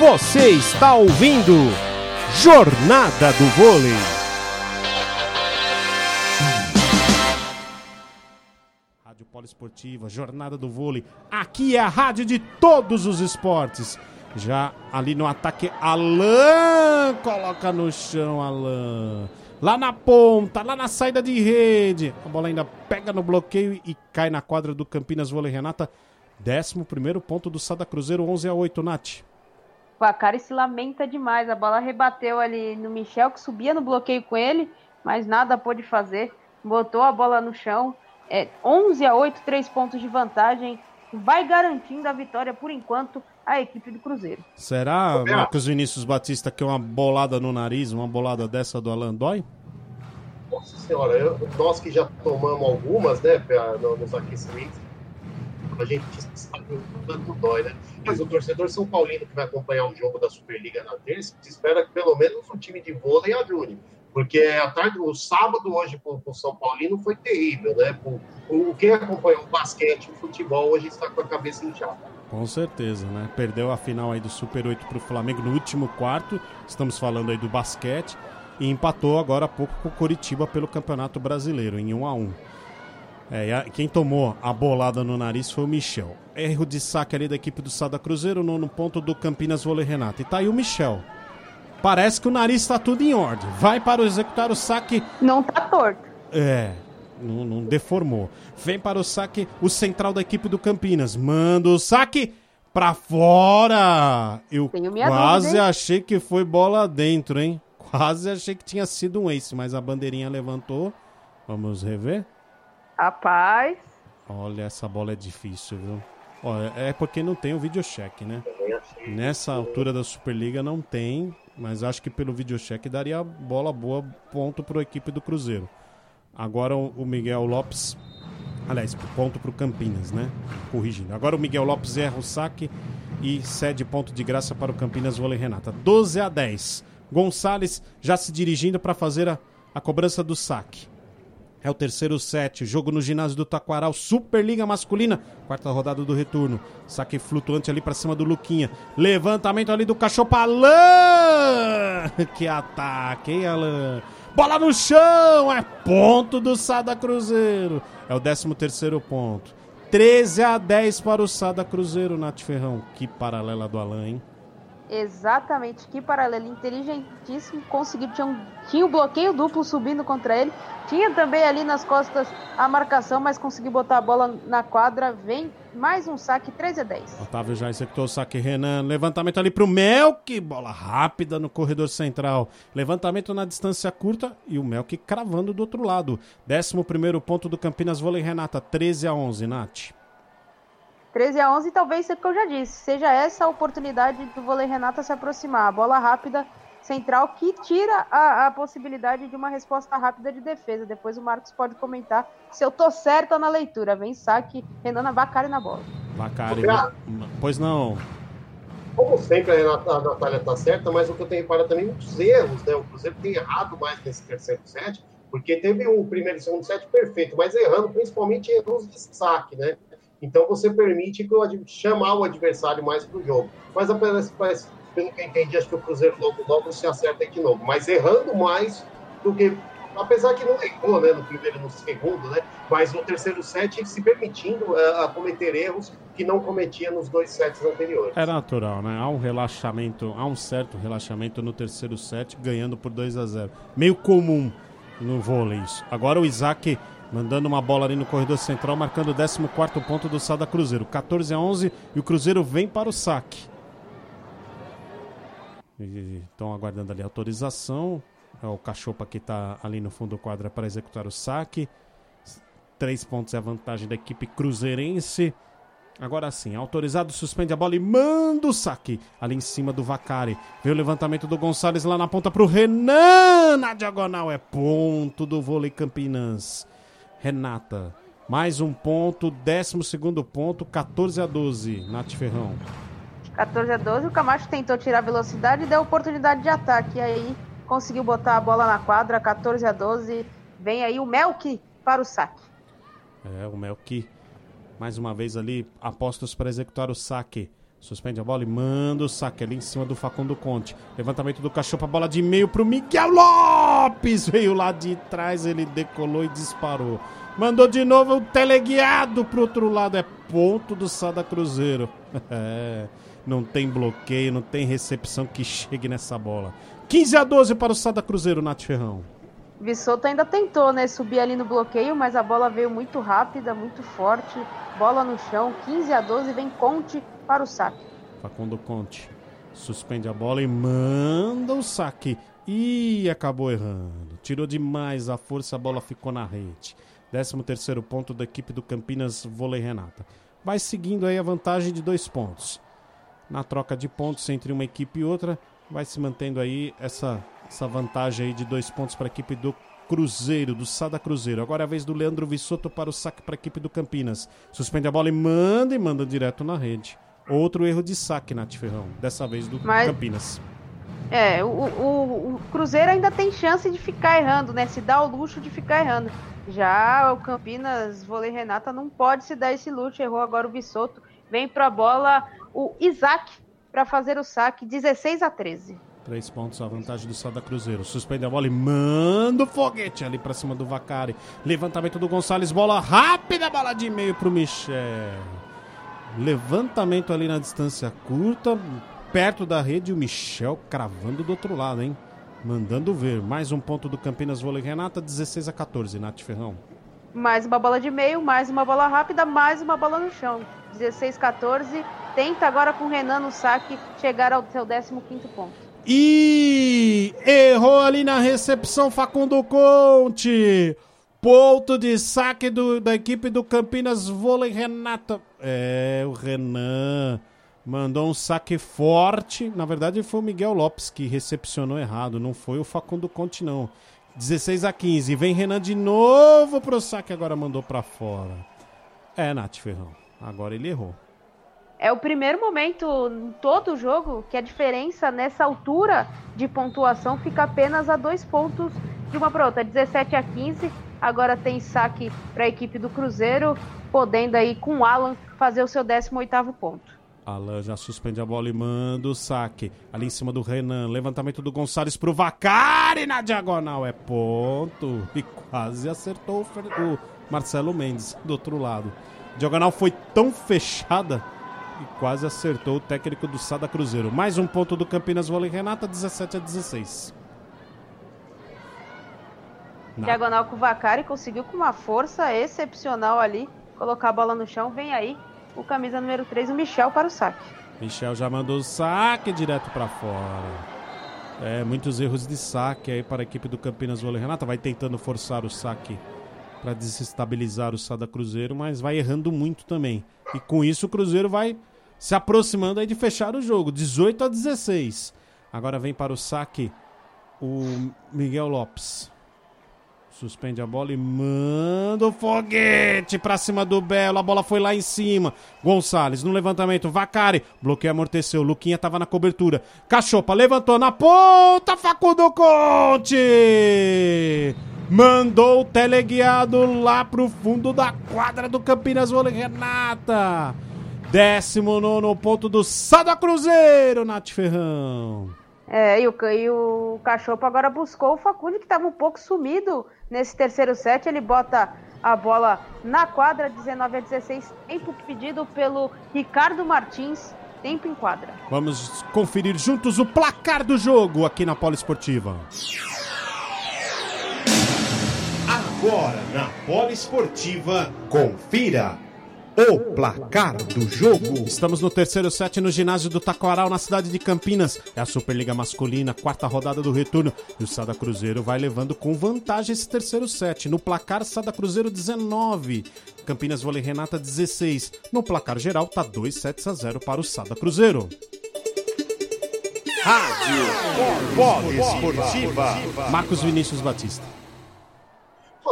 Você está ouvindo Jornada do Vôlei. Rádio Poliesportiva, Jornada do Vôlei. Aqui é a rádio de todos os esportes. Já ali no ataque, Alan coloca no chão, Alan. Lá na ponta, lá na saída de rede. A bola ainda pega no bloqueio e cai na quadra do Campinas Vôlei Renata. 11 primeiro ponto do Sada Cruzeiro, 11 a 8, Nath. O Acari se lamenta demais. A bola rebateu ali no Michel, que subia no bloqueio com ele, mas nada pôde fazer. Botou a bola no chão. É 11 a 8, 3 pontos de vantagem. Vai garantindo a vitória por enquanto a equipe do Cruzeiro. Será, Marcos Vinícius Batista, que uma bolada no nariz, uma bolada dessa do Alan dói? Nossa senhora, eu, nós que já tomamos algumas, né, nos aquecimentos, a gente sabe o tanto dói, né? Mas o torcedor São Paulino que vai acompanhar o jogo da Superliga na terça, espera que pelo menos o time de vôlei ajude. Porque a tarde, o sábado hoje para o São Paulino foi terrível, né? O, quem acompanhou o basquete, o futebol, hoje está com a cabeça inchada. Com certeza, né? Perdeu a final aí do Super 8 para o Flamengo no último quarto. Estamos falando aí do basquete. E empatou agora há pouco com o Coritiba pelo Campeonato Brasileiro, em 1 a 1 é, quem tomou a bolada no nariz foi o Michel. Erro de saque ali da equipe do Sada Cruzeiro no, no ponto do Campinas Vôlei Renato. E tá aí o Michel. Parece que o nariz está tudo em ordem. Vai para executar o saque. Não tá torto. É, não, não, deformou. Vem para o saque o central da equipe do Campinas. Manda o saque para fora. Eu quase dúvida, achei que foi bola dentro, hein? Quase achei que tinha sido um ace, mas a bandeirinha levantou. Vamos rever. Rapaz. Olha, essa bola é difícil, viu? Olha, é porque não tem o videocheck, né? Nessa altura da Superliga não tem, mas acho que pelo videocheck daria bola boa, ponto para a equipe do Cruzeiro. Agora o Miguel Lopes, aliás, ponto para o Campinas, né? Corrigindo. Agora o Miguel Lopes erra o saque e cede ponto de graça para o Campinas Vôlei Renata. 12 a 10. Gonçalves já se dirigindo para fazer a, a cobrança do saque. É o terceiro set, jogo no ginásio do Taquaral, Superliga Masculina, quarta rodada do retorno. Saque flutuante ali para cima do Luquinha. Levantamento ali do cachorro Alan! Que ataque, hein, Alan? Bola no chão, é ponto do Sada Cruzeiro. É o décimo terceiro ponto. 13 a 10 para o Sada Cruzeiro, Nath Ferrão. Que paralela do Alan, hein? Exatamente, que paralelo inteligentíssimo. Conseguiu, tinha, um, tinha um bloqueio duplo subindo contra ele. Tinha também ali nas costas a marcação, mas conseguiu botar a bola na quadra. Vem mais um saque, 13 a 10. Otávio já executou o saque, Renan. Levantamento ali pro Melk. Bola rápida no corredor central. Levantamento na distância curta e o Melk cravando do outro lado. 11 primeiro ponto do Campinas Vôlei Renata, 13 a 11, Nath. 13 a 11, talvez seja o que eu já disse, seja essa a oportunidade do vôlei Renata se aproximar. A bola rápida central que tira a, a, possibilidade de uma resposta rápida de defesa. Depois o Marcos pode comentar se eu tô certa na leitura. Vem saque, Renana Vacari na bola. Vacari, pois não. Como sempre, a, Renata, a Natália tá certa, mas o que eu tenho para também muitos erros, né? O Cruzeiro tem errado mais nesse terceiro set, porque teve o primeiro e segundo set perfeito, mas errando principalmente erros de saque, né? Então você permite que o, chamar o adversário mais para o jogo. Mas apenas, pelo que eu entendi, acho que o Cruzeiro logo, logo se acerta de novo. Mas errando mais do que. Apesar que não errou né, no primeiro e no segundo, né? Mas no terceiro set se permitindo uh, a cometer erros que não cometia nos dois sets anteriores. É natural, né? Há um relaxamento, há um certo relaxamento no terceiro set, ganhando por 2 a 0 Meio comum no vôlei isso. Agora o Isaac mandando uma bola ali no corredor central, marcando o 14 ponto do Sada Cruzeiro. 14 a 11 e o Cruzeiro vem para o saque. Estão aguardando ali a autorização. É o Cachopa que está ali no fundo do quadro para executar o saque. Três pontos é a vantagem da equipe cruzeirense. Agora sim, autorizado, suspende a bola e manda o saque ali em cima do Vacari. Vê o levantamento do Gonçalves lá na ponta para o Renan. Na diagonal é ponto do vôlei Campinas. Renata. Mais um ponto, 12 segundo ponto, 14 a 12, Nath Ferrão. 14 a 12, o Camacho tentou tirar velocidade e deu oportunidade de ataque. E aí conseguiu botar a bola na quadra, 14 a 12. Vem aí o Melk para o saque. É, o Melk, mais uma vez ali, apostos para executar o saque. Suspende a bola e manda o saque ali em cima do Facundo Conte. Levantamento do cachorro, a bola de meio pro Miguel Lopes. Veio lá de trás, ele decolou e disparou. Mandou de novo o teleguiado pro outro lado. É ponto do Sada Cruzeiro. É, não tem bloqueio, não tem recepção que chegue nessa bola. 15 a 12 para o Sada Cruzeiro, Nath Ferrão. Vissoto ainda tentou, né, subir ali no bloqueio, mas a bola veio muito rápida, muito forte. Bola no chão, 15 a 12, vem Conte para o saque. Facundo Conte suspende a bola e manda o saque. E acabou errando. Tirou demais a força, a bola ficou na rede. 13 terceiro ponto da equipe do Campinas Vôlei Renata. Vai seguindo aí a vantagem de dois pontos. Na troca de pontos entre uma equipe e outra, vai se mantendo aí essa, essa vantagem aí de dois pontos para a equipe do Cruzeiro, do Sada Cruzeiro. Agora é a vez do Leandro Vissoto para o saque para a equipe do Campinas. Suspende a bola e manda e manda direto na rede. Outro erro de saque, Nath Ferrão. Dessa vez do Mas, Campinas. É, o, o, o, Cruzeiro ainda tem chance de ficar errando, né? Se dá o luxo de ficar errando. Já o Campinas, vôlei Renata, não pode se dar esse luxo. Errou agora o Bissoto. Vem pra bola o Isaac para fazer o saque, 16 a 13. Três pontos a vantagem do Sada Cruzeiro. Suspende a bola e manda o foguete ali para cima do Vacari. Levantamento do Gonçalves, bola rápida, bola de meio pro Michel. Levantamento ali na distância curta, perto da rede, o Michel cravando do outro lado, hein? Mandando ver. Mais um ponto do Campinas Vôlei Renata, 16 a 14, Nath Ferrão. Mais uma bola de meio, mais uma bola rápida, mais uma bola no chão. 16 a 14. Tenta agora com o Renan no saque chegar ao seu 15 ponto. E errou ali na recepção Facundo Conte. Ponto de saque do, da equipe do Campinas Vôlei Renata. É, o Renan mandou um saque forte. Na verdade, foi o Miguel Lopes que recepcionou errado. Não foi o Facundo Conte, não. 16 a 15. Vem Renan de novo pro saque. Agora mandou para fora. É, Nath Ferrão. Agora ele errou. É o primeiro momento em todo o jogo que a diferença nessa altura de pontuação fica apenas a dois pontos de uma para outra. 17 a 15 Agora tem saque para a equipe do Cruzeiro, podendo aí com o Alan fazer o seu 18º ponto. Alan já suspende a bola e manda o saque. Ali em cima do Renan. Levantamento do Gonçalves pro Vacari na diagonal. É ponto. E quase acertou o Marcelo Mendes do outro lado. A diagonal foi tão fechada e quase acertou o técnico do Sada Cruzeiro. Mais um ponto do Campinas Vôlei Renata, 17 a 16. Não. Diagonal com o Vacari, conseguiu com uma força excepcional ali colocar a bola no chão. Vem aí o camisa número 3, o Michel, para o saque. Michel já mandou o saque direto para fora. É, muitos erros de saque aí para a equipe do Campinas Vôlei. Renata vai tentando forçar o saque para desestabilizar o Sada Cruzeiro, mas vai errando muito também. E com isso o Cruzeiro vai se aproximando aí de fechar o jogo, 18 a 16. Agora vem para o saque o Miguel Lopes. Suspende a bola e manda o foguete pra cima do Belo. A bola foi lá em cima. Gonçalves no levantamento. Vacari. Bloqueio amorteceu. Luquinha tava na cobertura. Cachopa levantou na ponta. Facundo Conte. Mandou o teleguiado lá pro fundo da quadra do Campinas Vôlei Renata. 19 ponto do Sada Cruzeiro, Nath Ferrão. É, e o, e o Cachopa agora buscou o Facundo, que estava um pouco sumido nesse terceiro set. Ele bota a bola na quadra, 19 a 16. Tempo pedido pelo Ricardo Martins. Tempo em quadra. Vamos conferir juntos o placar do jogo aqui na Poliesportiva. Agora na Poliesportiva, confira o placar do jogo. Estamos no terceiro set no ginásio do Taquaral, na cidade de Campinas. É a Superliga Masculina, quarta rodada do retorno. E o Sada Cruzeiro vai levando com vantagem esse terceiro set. No placar, Sada Cruzeiro 19. Campinas Vôlei Renata 16. No placar geral, tá 2 sets a 0 para o Sada Cruzeiro. Rádio Polo Esportiva. Marcos Vinícius Batista.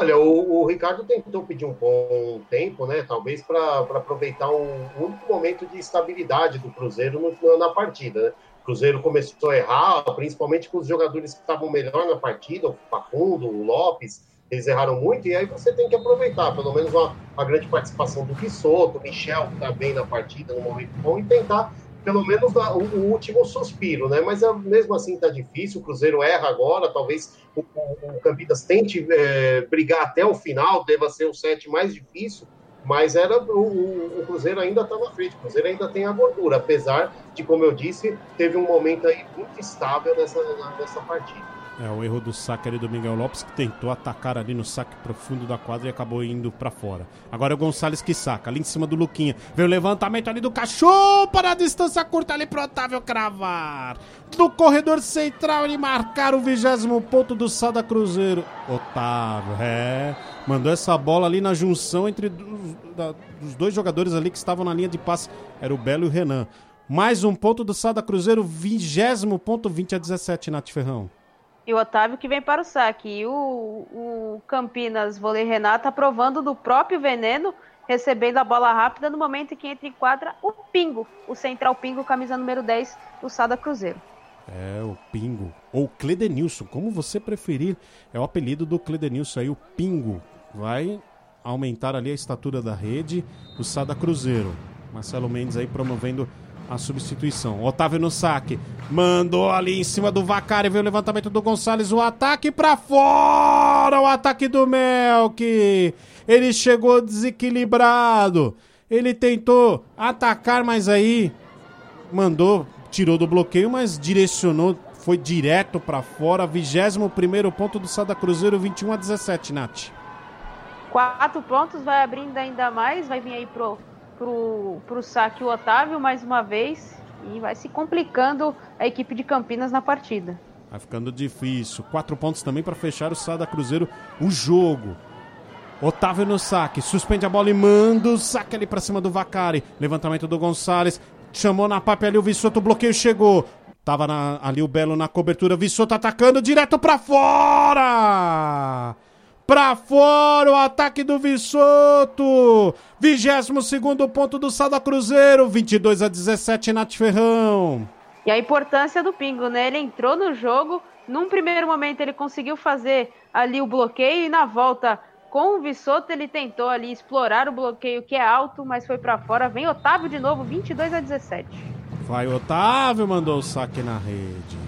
Olha, o, o, Ricardo tentou pedir um bom tempo, né? Talvez para aproveitar um único momento de estabilidade do Cruzeiro no, na partida. Né? O Cruzeiro começou a errar, principalmente com os jogadores que estavam melhor na partida, o Facundo, o Lopes, eles erraram muito, e aí você tem que aproveitar, pelo menos uma, grande participação do Rissoto, o Michel, que está bem na partida, no momento bom, e tentar pelo menos o, o, último suspiro, né? Mas mesmo assim está difícil. O Cruzeiro erra agora, talvez o, o, Campinas tente é, brigar até o final, deva ser o set mais difícil. Mas era o, o Cruzeiro ainda está na frente, o Cruzeiro ainda tem a gordura, apesar de, como eu disse, teve um momento aí muito estável nessa, nessa partida. É, o erro do saque ali do Miguel Lopes, que tentou atacar ali no saque profundo da quadra e acabou indo para fora. Agora é o Gonçalves que saca, ali em cima do Luquinha. Veio o levantamento ali do cachorro para a distância curta ali pro Otávio cravar. No corredor central ele marcar o vigésimo ponto do Sada Cruzeiro. Otávio, é. Mandou essa bola ali na junção entre os dois jogadores ali que estavam na linha de passe. Era o Belo e o Renan. Mais um ponto do Sada Cruzeiro, vigésimo ponto, 20 a 17, Nath Ferrão. E o Otávio que vem para o saque. E o, o Campinas Vôlei Renato aprovando do próprio veneno, recebendo a bola rápida no momento em que entra em quadra o Pingo, o central Pingo, camisa número 10 do Sada Cruzeiro. É, o Pingo. Ou Cledenilson, como você preferir. É o apelido do Cledenilson aí, o Pingo. Vai aumentar ali a estatura da rede, o Sada Cruzeiro. Marcelo Mendes aí promovendo a substituição. Otávio no saque. Mandou ali em cima do Vacari. Veio o levantamento do Gonçalves. O ataque para fora. O ataque do Melk. Ele chegou desequilibrado. Ele tentou atacar, mas aí mandou, tirou do bloqueio, mas direcionou, foi direto para fora. 21 primeiro ponto do Sada Cruzeiro, 21 a 17, Nath. Quatro pontos, vai abrindo ainda mais, vai vir aí pro pro, pro saque o Otávio mais uma vez e vai se complicando a equipe de Campinas na partida. Vai ficando difícil. Quatro pontos também para fechar o Sada Cruzeiro o jogo. Otávio no saque, suspende a bola e manda o saque ali para cima do Vacari. Levantamento do Gonçalves, chamou na pape ali o Vissoto, o bloqueio chegou. Tava na, ali o Belo na cobertura, Vissoto atacando direto para fora! Pra fora o ataque do Vissoto. 22 segundo ponto do Sada Cruzeiro. 22 a 17, Nath Ferrão. E a importância do Pingo, né? Ele entrou no jogo. Num primeiro momento ele conseguiu fazer ali o bloqueio e na volta com o Vissoto ele tentou ali explorar o bloqueio que é alto, mas foi para fora. Vem Otávio de novo, 22 a 17. Vai Otávio, mandou o saque na rede.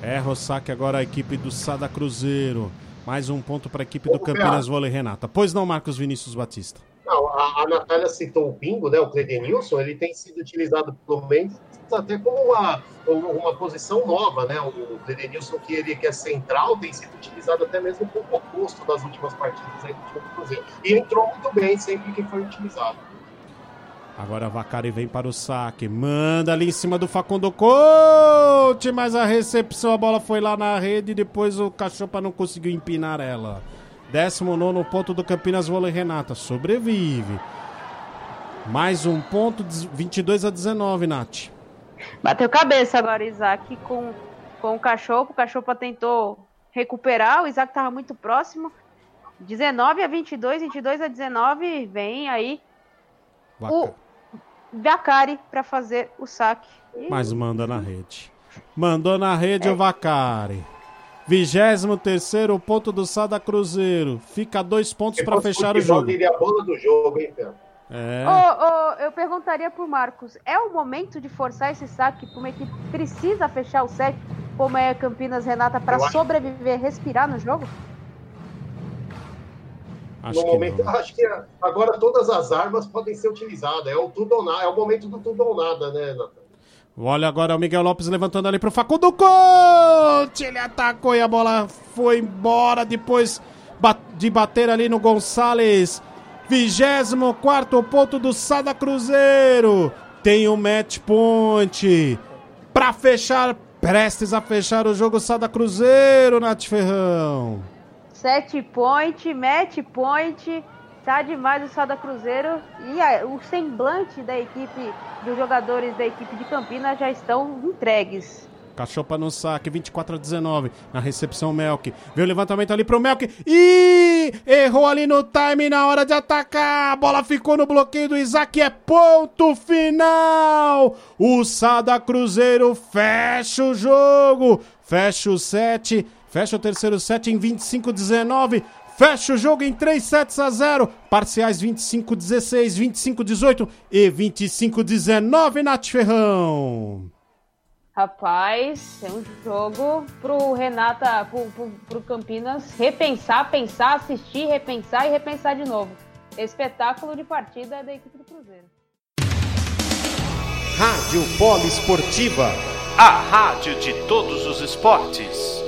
Erra o saque agora a equipe do Sada Cruzeiro. Mais um ponto para a equipe do Campinas Vôlei Renata. Pois não, Marcos Vinícius Batista. Não, a, a Natália citou o Pingo, né, o Cledenilson, ele tem sido utilizado pelo Mendes até como uma, uma posição nova, né? O Cledenilson, que ele que é central, tem sido utilizado até mesmo como oposto das últimas partidas aí do Cruzeiro. E entrou muito bem sempre que foi utilizado. Agora Vacari vem para o saque. Manda ali em cima do Facundo Coach. Mas a recepção, a bola foi lá na rede. E depois o Cachopa não conseguiu empinar ela. 19 ponto do Campinas Vôlei Renata. Sobrevive. Mais um ponto, 22 a 19, Nath. Bateu cabeça agora, Isaac, com, com o Cachopa. O Cachopa tentou recuperar. O Isaac estava muito próximo. 19 a 22, 22 a 19. Vem aí. O Vacari para fazer o saque. Mas manda na rede. Mandou na rede é. o Vacari. 23 ponto do Sada Cruzeiro. Fica dois pontos para fechar o jogo. Diria a bola do jogo, hein, É. Oh, oh, eu perguntaria pro Marcos: é o momento de forçar esse saque para uma equipe que precisa fechar o set, como é a Campinas Renata, para sobreviver, respirar no jogo? Acho no momento, não. acho que agora todas as armas podem ser utilizadas. É o tudo ou nada, é o momento do tudo ou nada, né, Nathan? Olha agora o Miguel Lopes levantando ali pro Facundo Conte. Ele atacou e a bola foi embora depois de bater ali no Gonçalves. 24 ponto do Sada Cruzeiro. Tem o um match point. Pra fechar, prestes a fechar o jogo Sada Cruzeiro, Nath Ferrão. Set point, match point, tá demais o Sada Cruzeiro e a, o semblante da equipe, dos jogadores da equipe de Campinas já estão entregues. Cachopa no saque, 24 a 19. Na recepção, Melk. Veio o levantamento ali pro Melk. E errou ali no time na hora de atacar. A bola ficou no bloqueio do Isaac. É ponto final. O Sada Cruzeiro fecha o jogo. Fecha o set. Fecha o terceiro set em 25-19. Fecha o jogo em 3 sets a 0. Parciais 25-16, 25-18 e 25-19, Nath Ferrão. Rapaz, é um jogo pro Renata, pro, pro, pro Campinas repensar, pensar, assistir, repensar e repensar de novo. Espetáculo de partida da equipe do Cruzeiro. Rádio Polo Esportiva, a rádio de todos os esportes.